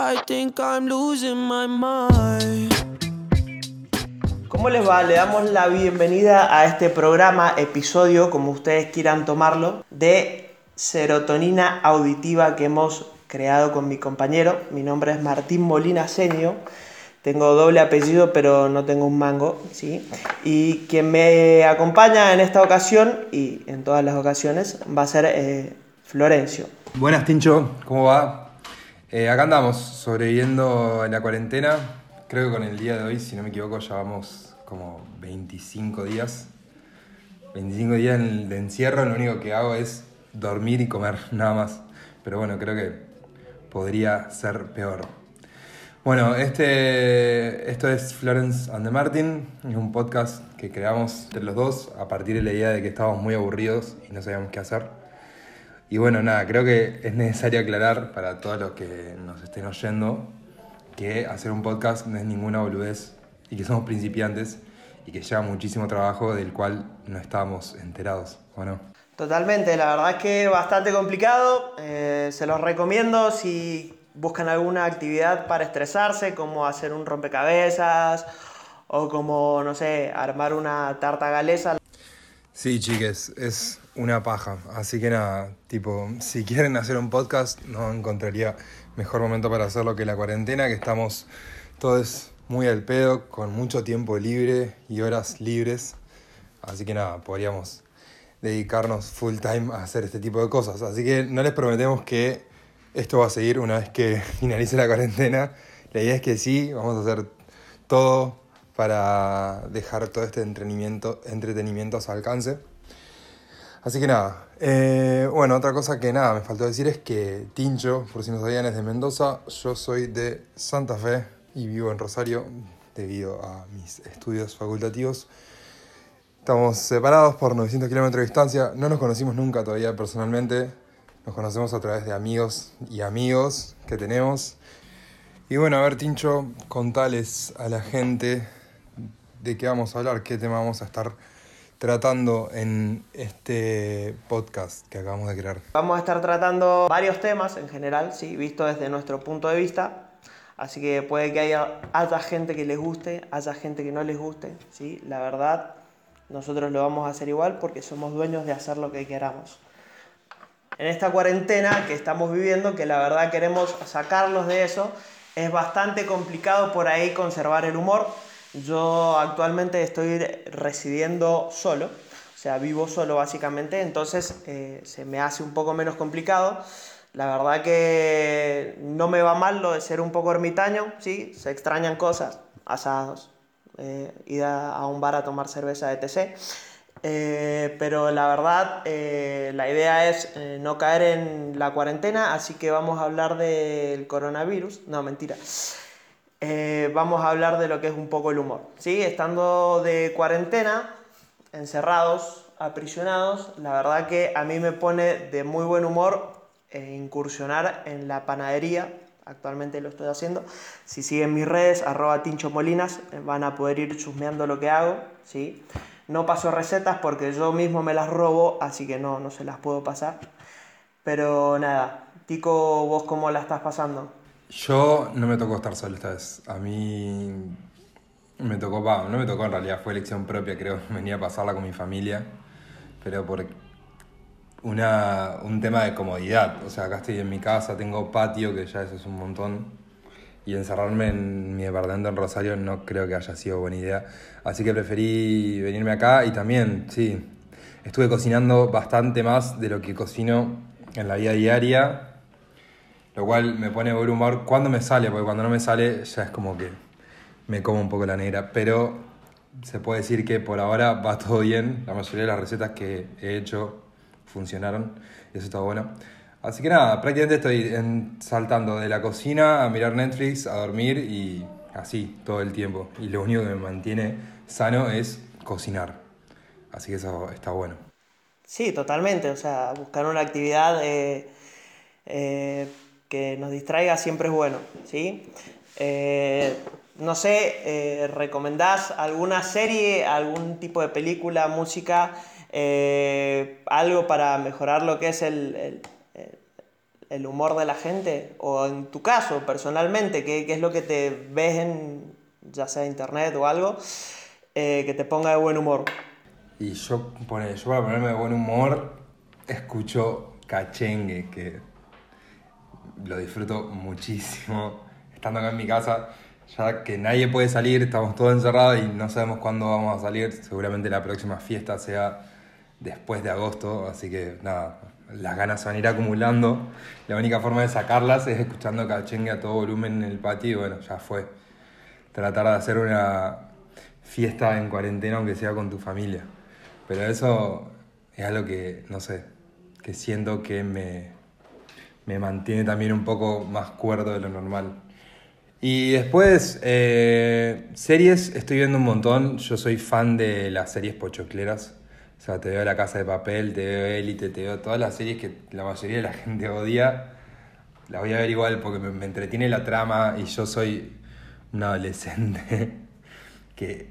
I think I'm losing my mind. ¿Cómo les va? Le damos la bienvenida a este programa, episodio, como ustedes quieran tomarlo, de serotonina auditiva que hemos creado con mi compañero. Mi nombre es Martín Molina Senio. Tengo doble apellido, pero no tengo un mango, ¿sí? Y quien me acompaña en esta ocasión y en todas las ocasiones va a ser eh, Florencio. Buenas, Tincho, ¿cómo va? Eh, acá andamos, sobreviviendo en la cuarentena. Creo que con el día de hoy, si no me equivoco, ya vamos como 25 días. 25 días de encierro, lo único que hago es dormir y comer, nada más. Pero bueno, creo que podría ser peor. Bueno, este, esto es Florence and the Martin, es un podcast que creamos entre los dos a partir de la idea de que estábamos muy aburridos y no sabíamos qué hacer. Y bueno, nada, creo que es necesario aclarar para todos los que nos estén oyendo que hacer un podcast no es ninguna boludez y que somos principiantes y que lleva muchísimo trabajo del cual no estábamos enterados, ¿o no? Totalmente, la verdad es que es bastante complicado. eh, se los recomiendo si buscan alguna actividad para estresarse, como hacer un rompecabezas o como, no sé, armar una tarta galesa. Sí, chiques, es una paja. Así que nada, tipo, si quieren hacer un podcast, no encontraría mejor momento para hacerlo que la cuarentena, que estamos todos muy al pedo, con mucho tiempo libre y horas libres. Así que nada, podríamos dedicarnos full time a hacer este tipo de cosas. Así que no les prometemos que esto va a seguir una vez que finalice la cuarentena. La idea es que sí, vamos a hacer todo para dejar todo este entretenimiento, entretenimiento a su alcance. Así que nada, eh, bueno, otra cosa que nada, me faltó decir es que Tincho, por si no sabían, es de Mendoza, yo soy de Santa Fe y vivo en Rosario debido a mis estudios facultativos. Estamos separados por 900 kilómetros de distancia, no nos conocimos nunca todavía personalmente, nos conocemos a través de amigos y amigos que tenemos. Y bueno, a ver, Tincho, contales a la gente de qué vamos a hablar, qué tema vamos a estar tratando en este podcast que acabamos de crear. Vamos a estar tratando varios temas en general, sí, visto desde nuestro punto de vista. Así que puede que haya, haya gente que les guste, haya gente que no les guste, sí. La verdad, nosotros lo vamos a hacer igual porque somos dueños de hacer lo que queramos. En esta cuarentena que estamos viviendo, que la verdad queremos sacarlos de eso, es bastante complicado por ahí conservar el humor. Yo actualmente estoy residiendo solo, o sea, vivo solo básicamente, entonces eh, se me hace un poco menos complicado. La verdad que no me va mal lo de ser un poco ermitaño, sí, se extrañan cosas, asados, eh, ir a, un bar a tomar cerveza, etc. Eh, pero la verdad, eh, la idea es no caer en la cuarentena, así que vamos a hablar del coronavirus. No, mentira. Eh, vamos a hablar de lo que es un poco el humor. ¿sí? Estando de cuarentena, encerrados, aprisionados, la verdad que a mí me pone de muy buen humor eh, incursionar en la panadería. Actualmente lo estoy haciendo. Si siguen mis redes, arroba Tincho Molinas, eh, van a poder ir chusmeando lo que hago. ¿sí? No paso recetas porque yo mismo me las robo, así que no, no se las puedo pasar. Pero nada, Tico, ¿vos cómo la estás pasando? Yo no me tocó estar solo esta. A mí me tocó, no me tocó en realidad, fue elección propia, creo. Venía a pasarla con mi familia, pero por una, un tema de comodidad. O sea, acá estoy en mi casa, tengo patio, que ya eso es un montón. Y encerrarme en mi departamento en Rosario no creo que haya sido buena idea. Así que preferí venirme acá y también, sí, estuve cocinando bastante más de lo que cocino en la vida diaria. Lo cual me pone buen humor cuando me sale, porque cuando no me sale ya es como que me como un poco la negra. Pero se puede decir que por ahora va todo bien. La mayoría de las recetas que he hecho funcionaron. Y eso está bueno. Así que nada, prácticamente estoy saltando de la cocina a mirar Netflix, a dormir y así todo el tiempo. Y lo único que me mantiene sano es cocinar. Así que eso está bueno. Sí, totalmente. O sea, buscar una actividad eh, eh, que nos distraiga siempre es bueno, ¿sí? Eh, no sé, eh, ¿recomendás alguna serie, algún tipo de película, música, eh, algo para mejorar lo que es el, el- el- humor de la gente? O en tu caso, personalmente, ¿qué, qué es lo que te ves en, ya sea internet o algo, eh, que te ponga de buen humor? Y yo, pone, yo para ponerme de buen humor, escucho cachengue, que lo disfruto muchísimo. Estando acá en mi casa, ya que nadie puede salir, estamos todos encerrados y no sabemos cuándo vamos a salir. Seguramente la próxima fiesta sea después de agosto, así que nada, las ganas se van a ir acumulando. La única forma de sacarlas es escuchando cachengue a todo volumen en el patio y bueno, ya fue. Tratar de hacer una fiesta en cuarentena aunque sea con tu familia. Pero eso es algo que, no sé, que siento que me, me mantiene también un poco más cuerdo de lo normal. Y después, eh, series, estoy viendo un montón. Yo soy fan de las series pochocleras. O sea, te veo La Casa de Papel, te veo Élite, te veo todas las series que la mayoría de la gente odia. Las voy a ver igual porque me, me entretiene la trama y yo soy un adolescente que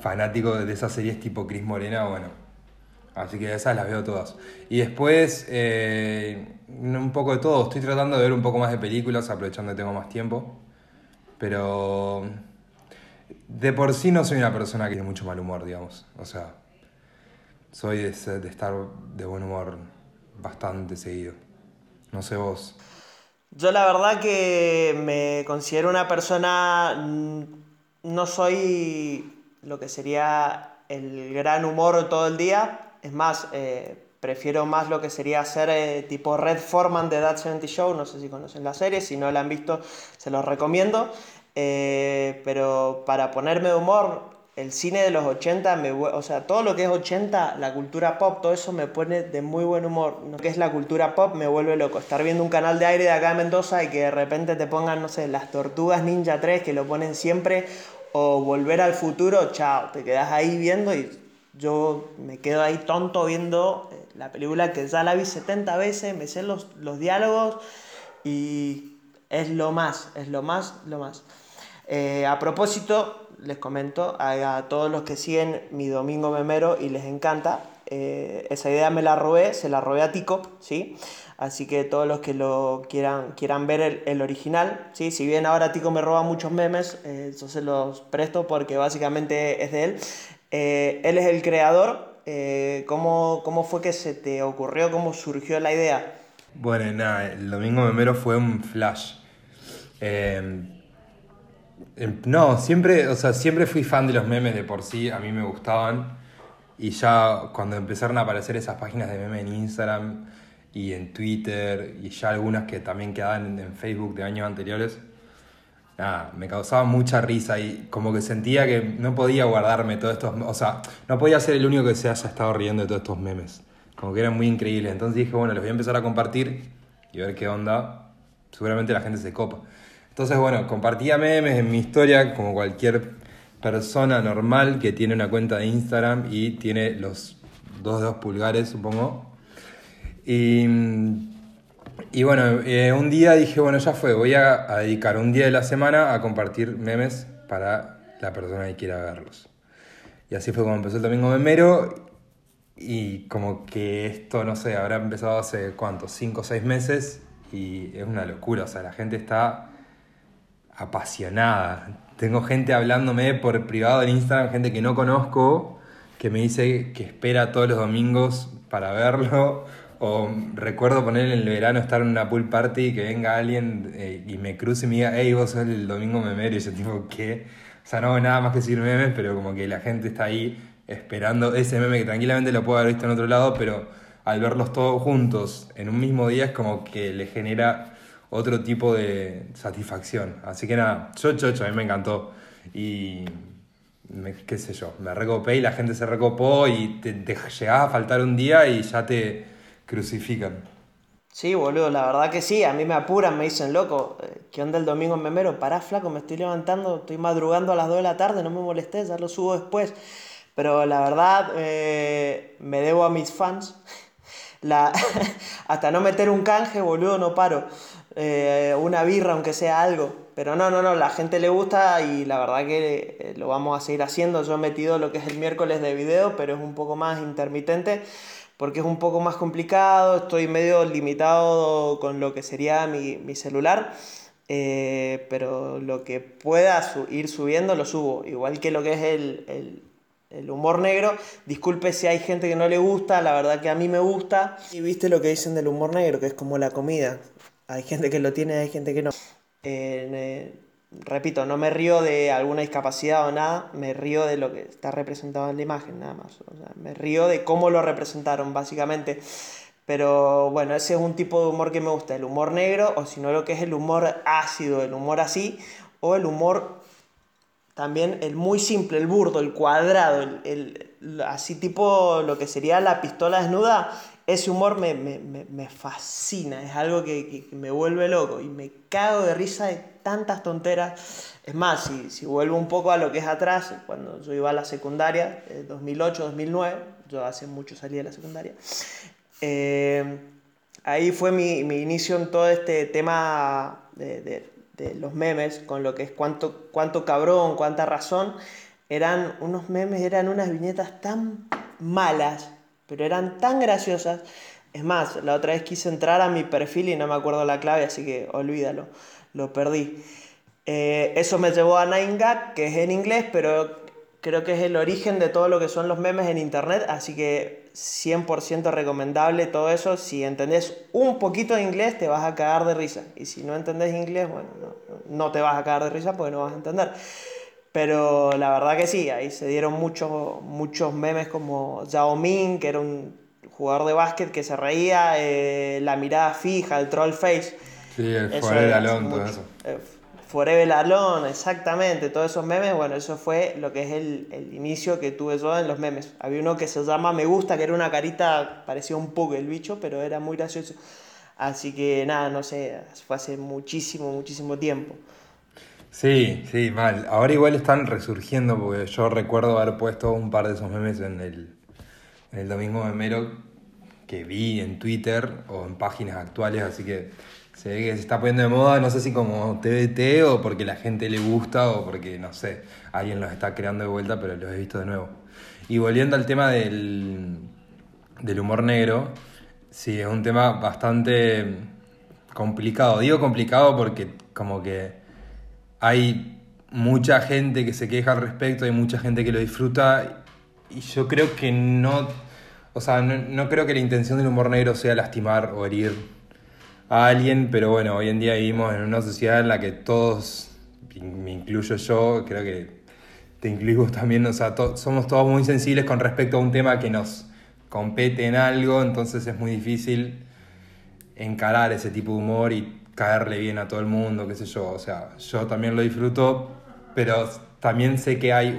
fanático de esas series tipo Cris Morena, bueno. Así que esas las veo todas. Y después, eh, un poco de todo. Estoy tratando de ver un poco más de películas, aprovechando que tengo más tiempo. Pero de por sí no soy una persona que tiene mucho mal humor, digamos. O sea, soy de, de estar de buen humor bastante seguido. No sé vos. Yo la verdad que me considero una persona, mm, no soy lo que sería el gran humor todo el día, es más, eh, prefiero más lo que sería ser eh, tipo Red Foreman de That 70 Show, no sé si conocen la serie, si no la han visto se los recomiendo, Eh, pero para ponerme de humor, el cine de los 80, me, o sea, todo lo que es 80, la cultura pop, todo eso me pone de muy buen humor. Lo que es la cultura pop me vuelve loco. Estar viendo un canal de aire de acá de Mendoza y que de repente te pongan, no sé, las Tortugas Ninja 3, que lo ponen siempre, o Volver al Futuro, chao, te quedas ahí viendo y yo me quedo ahí tonto viendo eh, la película que ya la vi 70 veces, me sé los, los diálogos y es lo más, es lo más, lo más. Eh, a propósito, les comento a, todos los que siguen mi Domingo Memero y les encanta, eh, esa idea me la robé, se la robé a Tico, ¿sí? Así que todos los que lo quieran, quieran ver el, original, ¿sí? Si bien ahora Tico me roba muchos memes, yo se los presto porque básicamente es de él. Eh, él es el creador. eh, ¿cómo, ¿Cómo fue que se te ocurrió, cómo surgió la idea? Bueno, nada, el domingo memero fue un flash. Eh, em, no, siempre, o sea, siempre fui fan de los memes de por sí, a mí me gustaban. Y ya cuando empezaron a aparecer esas páginas de meme en Instagram y en Twitter, y ya algunas que también quedaban en Facebook de años anteriores, nada, me causaba mucha risa y como que sentía que no podía guardarme todos estos, o sea, no podía ser el único que se haya estado riendo de todos estos memes. Como que eran muy increíbles. Entonces dije, bueno, los voy a empezar a compartir y ver qué onda. Seguramente la gente se copa. Entonces, bueno, compartía memes en mi historia como cualquier persona normal que tiene una cuenta de Instagram y tiene los dos dedos pulgares, supongo. Y, y bueno, eh, un día dije, bueno, ya fue, voy a, a dedicar un día de la semana a compartir memes para la persona que quiera verlos. Y así fue como empezó el domingo memero y como que esto, no sé, habrá empezado hace cuántos, 5 o 6 meses y es una locura, o sea, la gente está apasionada. Tengo gente hablándome por privado en Instagram, gente que no conozco, que me dice que espera todos los domingos para verlo. O recuerdo poner en el verano estar en una pool party y que venga alguien eh, y me cruce y me diga, hey, vos sos el domingo memero. Y yo tipo, ¿qué? O sea, no nada más que decir memes, pero como que la gente está ahí esperando ese meme que tranquilamente lo puedo haber visto en otro lado, pero al verlos todos juntos en un mismo día es como que le genera otro tipo de satisfacción. Así que nada, yo chocho, a mí me encantó. Y me- qué sé yo, me recopé y la gente se recopó y te, te llegás a faltar un día y ya te crucifican. Sí, boludo, la verdad que sí, a mí me apuran, me dicen, loco, eh, ¿qué onda el domingo en memero? Pará, flaco, me estoy levantando, estoy madrugando a las 2 de la tarde, no me molestes, ya lo subo después. Pero la verdad, eh, me debo a mis fans. La, hasta no meter un canje, boludo, no paro. Eh, una birra, aunque sea algo. Pero no, no, no, la gente le gusta y la verdad que eh, lo vamos a seguir haciendo. Yo he metido lo que es el miércoles de video, pero es un poco más intermitente porque es un poco más complicado, estoy medio limitado con lo que sería mi, mi celular, eh, pero lo que pueda ir subiendo lo subo, igual que lo que es el, el, el, humor negro. Disculpe si hay gente que no le gusta, la verdad que a mí me gusta. Y viste lo que dicen del humor negro, que es como la comida. Hay gente que lo tiene, hay gente que no. Eh, repito, no me río de alguna discapacidad o nada, me río de lo que está representado en la imagen, nada más. Me río de cómo lo representaron, básicamente. Pero bueno, ese es un tipo de humor que me gusta, el humor negro, o si no lo que es el humor ácido, el humor así, o el humor también el muy simple, el burdo, el cuadrado, el, así tipo lo que sería la pistola desnuda, ese humor me, me, me, fascina, es algo que, que, me vuelve loco y me cago de risa de tantas tonteras. Es más, si, si vuelvo un poco a lo que es atrás, cuando yo iba a la secundaria, 2008, 2009, yo hace mucho salí de la secundaria, eh, ahí fue mi, mi, inicio en todo este tema de, de, de, los memes, con lo que es cuánto, cuánto cabrón, cuánta razón. Eran unos memes, eran unas viñetas tan malas, pero eran tan graciosas. Es más, la otra vez quise entrar a mi perfil y no me acuerdo la clave, así que olvídalo, lo perdí. Eh, eso me llevó a 9gag, que es en inglés, pero creo que es el origen de todo lo que son los memes en internet, así que 100% recomendable todo eso. Si entendés un poquito de inglés, te vas a cagar de risa. Y si no entendés inglés, bueno, no, no te vas a cagar de risa porque no vas a entender. Pero la verdad que sí, ahí se dieron muchos, muchos memes como Yao Ming, que era un jugador de básquet que se reía, eh, la mirada fija, el troll face. Sí, el Forever Alone, todo eso. Eh, Forever Alone, exactamente, todos esos memes, bueno, eso fue lo que es el, el, inicio que tuve yo en los memes. Había uno que se llama Me Gusta, que era una carita, parecía un pug el bicho, pero era muy gracioso. Así que nada, no sé, fue hace muchísimo, muchísimo tiempo. Sí, sí, mal. Ahora igual están resurgiendo porque yo recuerdo haber puesto un par de esos memes en el, en el Domingo Memero que vi en Twitter o en páginas actuales, así que se ve que se está poniendo de moda, no sé si como TBT o porque la gente le gusta o porque, no sé, alguien los está creando de vuelta, pero los he visto de nuevo. Y volviendo al tema del, del humor negro, sí, es un tema bastante complicado. Digo complicado porque como que hay mucha gente que se queja al respecto, hay mucha gente que lo disfruta y yo creo que no, o sea, no, creo que la intención del humor negro sea lastimar o herir a alguien, pero bueno, hoy en día vivimos en una sociedad en la que todos, me incluyo yo, creo que te incluimos también, o sea, somos todos muy sensibles con respecto a un tema que nos compete en algo, entonces es muy difícil encarar ese tipo de humor y caerle bien a todo el mundo, qué sé yo. O sea, yo también lo disfruto, pero también sé que hay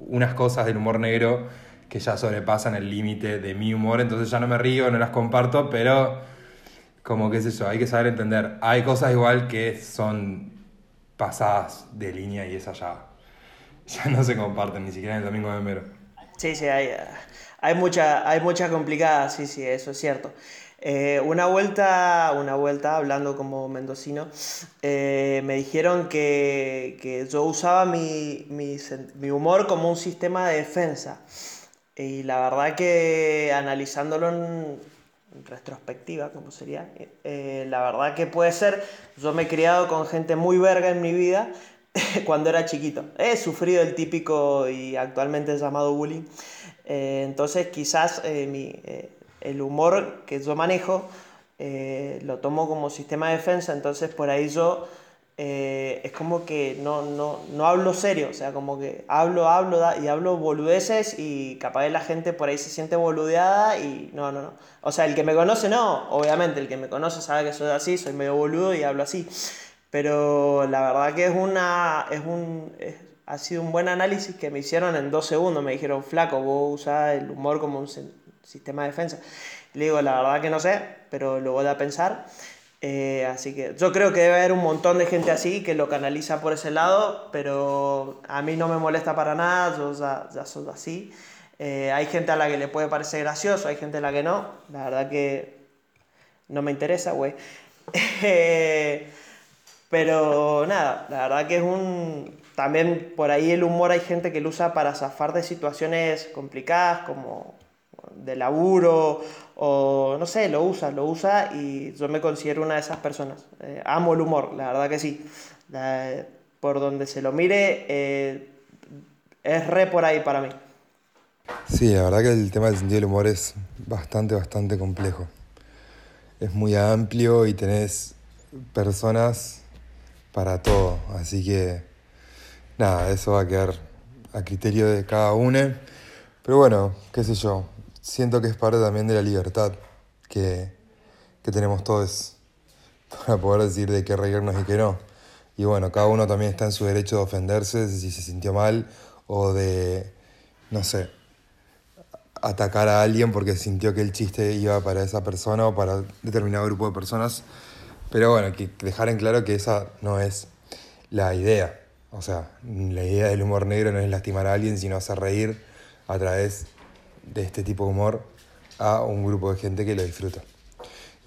unas cosas del humor negro que ya sobrepasan el límite de mi humor, entonces ya no me río, no las comparto, pero como qué sé yo, hay que saber entender. Hay cosas igual que son pasadas de línea y esas ya, ya no se comparten, ni siquiera en el domingo de enero. Sí, sí, hay, hay muchas hay mucha complicadas, sí, sí, eso es cierto. Eh, una vuelta, una vuelta, hablando como mendocino, eh, me dijeron que, que, yo usaba mi, mi, mi, humor como un sistema de defensa. Y la verdad que analizándolo en retrospectiva, como sería, eh, la verdad que puede ser, yo me he criado con gente muy verga en mi vida cuando era chiquito. He sufrido el típico y actualmente llamado bullying. Entonces quizás mi el humor que yo manejo eh, lo tomo como sistema de defensa, entonces por ahí yo eh, es como que no, no, no, hablo serio, o sea, como que hablo, hablo y hablo boludeces y capaz la gente por ahí se siente boludeada y no, no, no. O sea, el que me conoce no, obviamente, el que me conoce sabe que soy así, soy medio boludo y hablo así. Pero la verdad que es una, es un, ha sido un buen análisis que me hicieron en dos segundos. Me dijeron, flaco, vos usás el humor como un sistema de defensa. Le digo, la verdad que no sé, pero lo voy a pensar. Eh, así que yo creo que debe haber un montón de gente así que lo canaliza por ese lado, pero a mí no me molesta para nada, yo ya, ya soy así. Eh, hay gente a la que le puede parecer gracioso, hay gente a la que no. La verdad que no me interesa, güey. pero nada, la verdad que es un... También por ahí el humor hay gente que lo usa para zafar de situaciones complicadas, como de laburo o no sé, lo usa, lo usa y yo me considero una de esas personas. Eh, amo el humor, la verdad que sí. Por donde se lo mire, eh, es re por ahí para mí. Sí, la verdad que el tema del sentido del humor es bastante, bastante complejo. Es muy amplio y tenés personas para todo. Así que, nada, eso va a quedar a criterio de cada uno. Pero bueno, qué sé yo, siento que es parte también de la libertad que, que tenemos todos para poder decir de qué reírnos y qué no. Y bueno, cada uno también está en su derecho de ofenderse si se sintió mal o de, no sé, atacar a alguien porque sintió que el chiste iba para esa persona o para determinado grupo de personas. Pero bueno, que dejar en claro que esa no es la idea. O sea, la idea del humor negro no es lastimar a alguien, sino hacer reír a través de este tipo de humor a un grupo de gente que lo disfruta.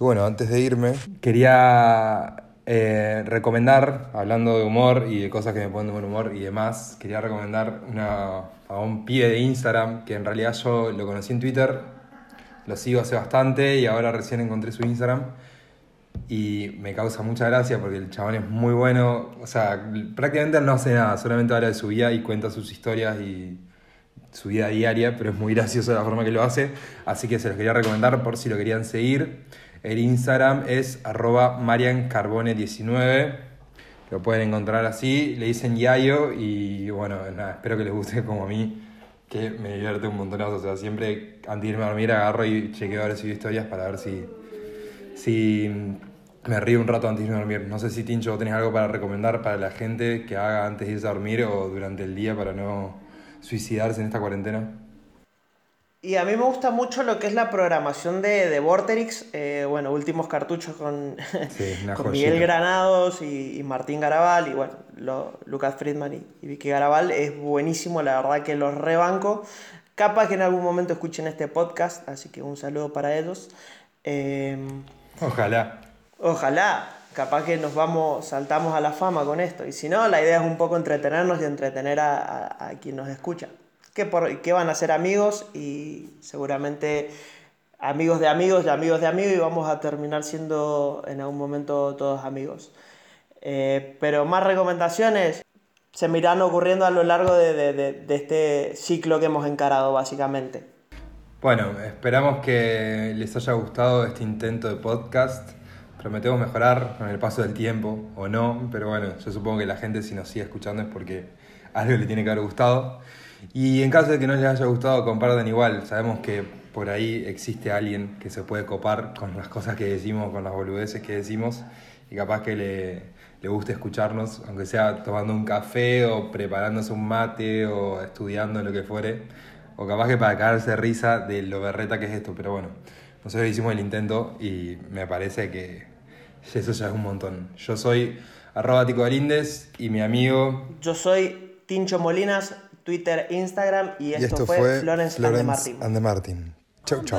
Y bueno, antes de irme, quería eh, recomendar, hablando de humor y de cosas que me ponen de buen humor y demás, quería recomendar una, a un pibe de Instagram que en realidad yo lo conocí en Twitter, lo sigo hace bastante y ahora recién encontré su Instagram y me causa mucha gracia porque el chabón es muy bueno, o sea, prácticamente no hace nada, solamente habla de su vida y cuenta sus historias y su vida diaria, pero es muy gracioso la forma que lo hace, así que se los quería recomendar por si lo querían seguir. El Instagram es arroba mariancarbone19, lo pueden encontrar así, le dicen Yayo y bueno, nada, espero que les guste como a mí, que me divierte un montonazo, o sea, siempre antes de irme a dormir agarro y chequeo ahora sus historias para ver si si me río un rato antes de dormir. No sé si Tincho, tenés algo para recomendar para la gente que haga antes de irse a dormir o durante el día para no suicidarse en esta cuarentena. Y a mí me gusta mucho lo que es la programación de, de Vorterix, eh, bueno, últimos cartuchos con, Sí, con. Miguel Granados y, y Martín Garabal y bueno, lo- Lucas Friedman y, y Vicky Garabal, es buenísimo, la verdad que los rebanco. Capaz que en algún momento escuchen este podcast, así que un saludo para ellos. Eh, Ojalá. Ojalá, capaz que nos vamos, saltamos a la fama con esto. Y si no, la idea es un poco entretenernos y entretener a, a- quien nos escucha. Que, por, que van a ser amigos y seguramente amigos de amigos de amigos de amigos y vamos a terminar siendo en algún momento todos amigos. Eh, pero más recomendaciones se me irán ocurriendo a lo largo de- de- de este ciclo que hemos encarado básicamente. Bueno, esperamos que les haya gustado este intento de podcast. Prometemos mejorar con el paso del tiempo o no, pero bueno, yo supongo que la gente si nos sigue escuchando es porque algo le tiene que haber gustado. Y en caso de que no les haya gustado, compartan igual. Sabemos que por ahí existe alguien que se puede copar con las cosas que decimos, con las boludeces que decimos, y capaz que le, le guste escucharnos, aunque sea tomando un café o preparándose un mate o estudiando lo que fuere. O capaz que para cagarse de risa de lo berreta que es esto, pero bueno, nosotros hicimos el intento y me parece que eso ya es un montón. Yo soy arroba Tico Galíndez y mi amigo Yo soy Tincho Molinas, Twitter, Instagram y esto, fue, Florence, and the Martin. and the Martin. Chau, chau.